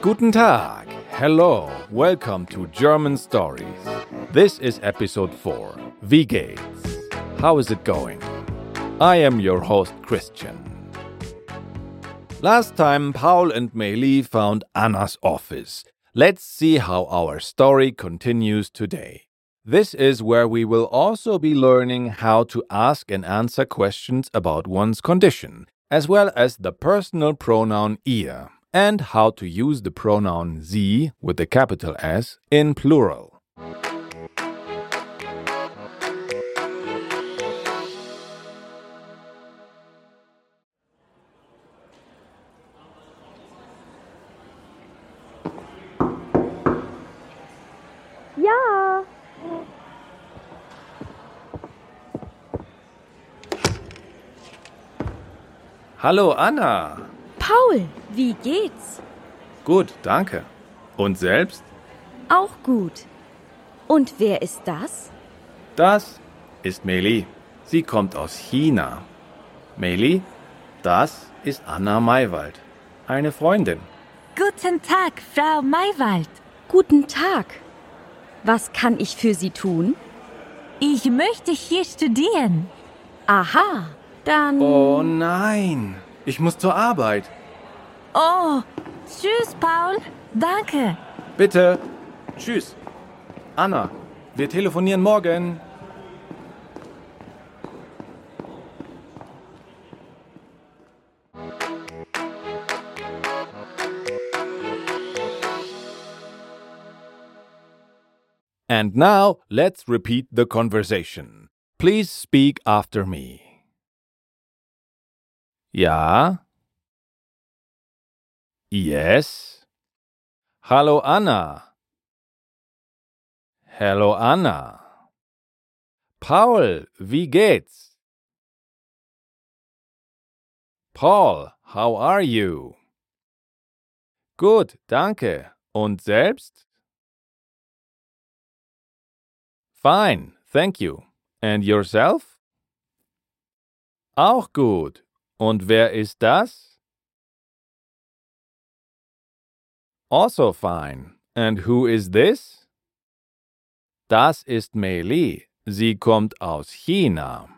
Guten Tag. Hello. Welcome to German Stories. This is episode 4. Wie geht's? How is it going? I am your host, Christian. Last time, Paul and Meili found Anna's office. Let's see how our story continues today. This is where we will also be learning how to ask and answer questions about one's condition, as well as the personal pronoun ihr, and how to use the pronoun sie with a capital S in plural. Hallo Anna. Paul, wie geht's? Gut, danke. Und selbst? Auch gut. Und wer ist das? Das ist Meili. Sie kommt aus China. Meili, das ist Anna Maywald, eine Freundin. Guten Tag, Frau Maywald. Guten Tag. Was kann ich für Sie tun? Ich möchte hier studieren. Aha, dann. Oh nein, ich muss zur Arbeit. Oh, tschüss, Paul. Danke. Bitte. Tschüss. Anna, wir telefonieren morgen. And now let's repeat the conversation. Please speak after me. Ja. Yes. Hallo Anna. Hallo Anna. Paul, wie geht's? Paul, how are you? Gut, danke. Und selbst? Fine, thank you. And yourself? Auch gut. Und wer ist das? Also fine. And who is this? Das ist Meili. Sie kommt aus China.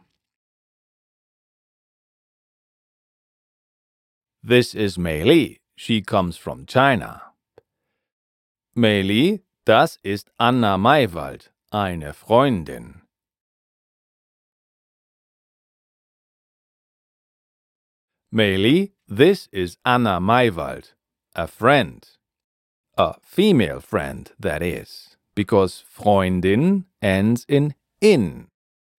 This is Meili. She comes from China. Meili, das ist Anna Maywald, eine Freundin. Meili, this is Anna Maywald, a friend. A female friend, that is, because Freundin ends in in.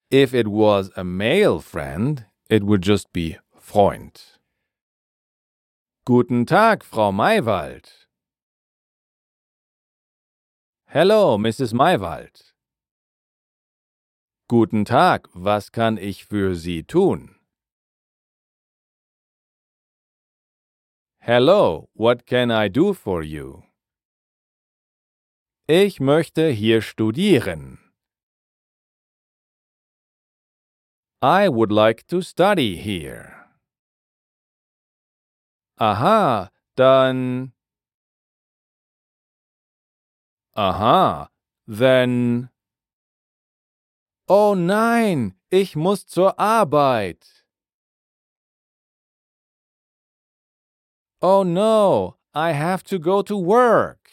If it was a male friend, it would just be Freund. Guten Tag, Frau Maywald. Hello, Mrs. Maywald. Guten Tag, was kann ich für Sie tun? Hello, what can I do for you? Ich möchte hier studieren. I would like to study here. Aha, dann. Aha, then. Oh nein, ich muss zur Arbeit. Oh no, I have to go to work.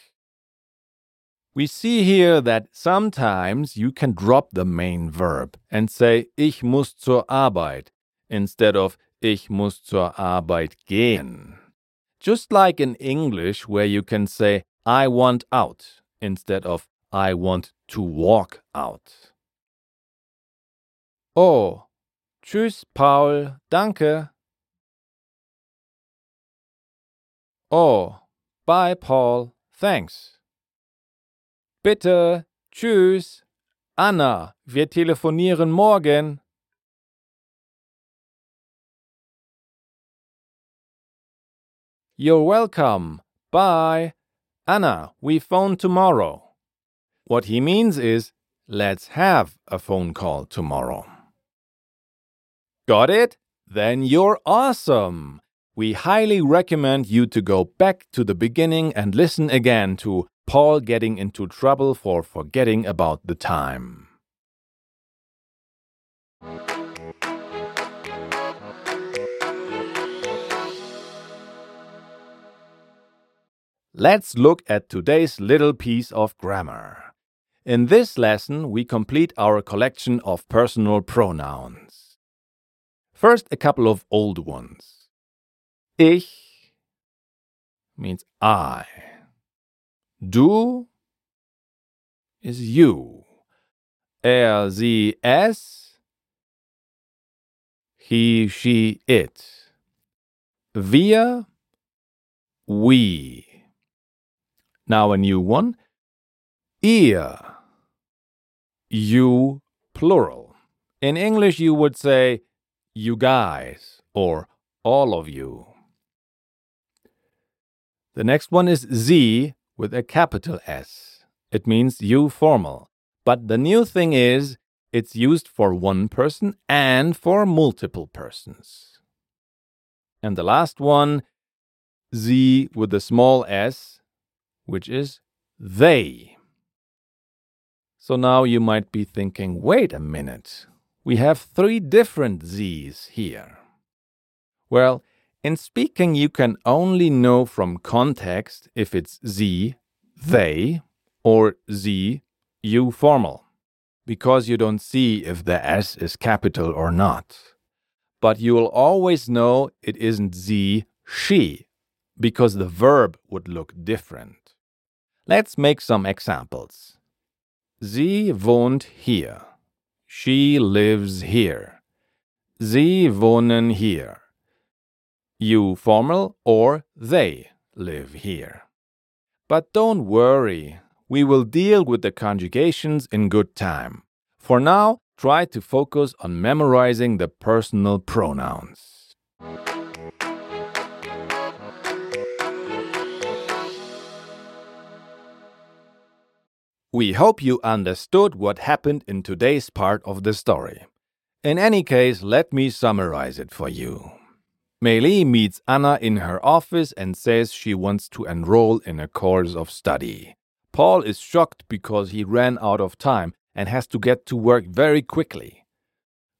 We see here that sometimes you can drop the main verb and say ich muss zur Arbeit instead of ich muss zur Arbeit gehen. Just like in English where you can say I want out instead of I want to walk out. Oh, tschüss Paul, danke. Oh, bye Paul, thanks. Bitte, tschüss. Anna, wir telefonieren morgen. You're welcome. Bye. Anna, we phone tomorrow. What he means is, let's have a phone call tomorrow. Got it? Then you're awesome. We highly recommend you to go back to the beginning and listen again to Paul getting into trouble for forgetting about the time. Let's look at today's little piece of grammar. In this lesson, we complete our collection of personal pronouns. First, a couple of old ones. Ich means I. Du is you. Er, sie, es. He, she, it. Wir, we. Now a new one. Ihr. You, plural. In English, you would say you guys or all of you. The next one is Sie with a capital S. It means you formal. But the new thing is it's used for one person and for multiple persons. And the last one, Sie with a small s, which is they. So now you might be thinking, wait a minute, we have three different Sie's here. Well, in speaking, you can only know from context if it's Sie, mm-hmm. they, or Sie, you formal, because you don't see if the S is capital or not. But you'll always know it isn't Sie, she, because the verb would look different. Let's make some examples. Sie wohnt hier. She lives here. Sie wohnen hier. You formal or they live here. But don't worry, we will deal with the conjugations in good time. For now, try to focus on memorizing the personal pronouns. We hope you understood what happened in today's part of the story. In any case, let me summarize it for you. Meili meets Anna in her office and says she wants to enroll in a course of study. Paul is shocked because he ran out of time and has to get to work very quickly.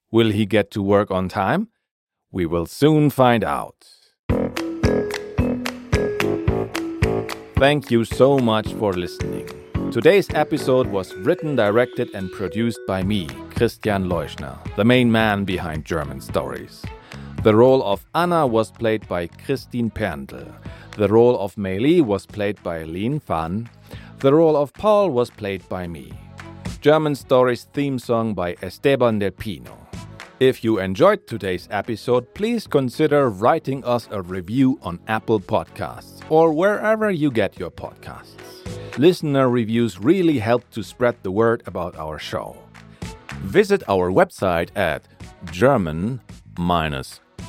Will he get to work on time? We will soon find out. Thank you so much for listening. Today's episode was written, directed, and produced by me, Christian Leuschner, the main man behind German Stories. The role of Anna was played by Christine Perndl. The role of Meili was played by Lin Fan. The role of Paul was played by me. German Stories theme song by Esteban del Pino. If you enjoyed today's episode, please consider writing us a review on Apple Podcasts or wherever you get your podcasts. Listener reviews really help to spread the word about our show. Visit our website at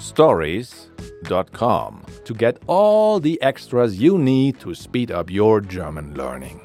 german-stories.com to get all the extras you need to speed up your German learning.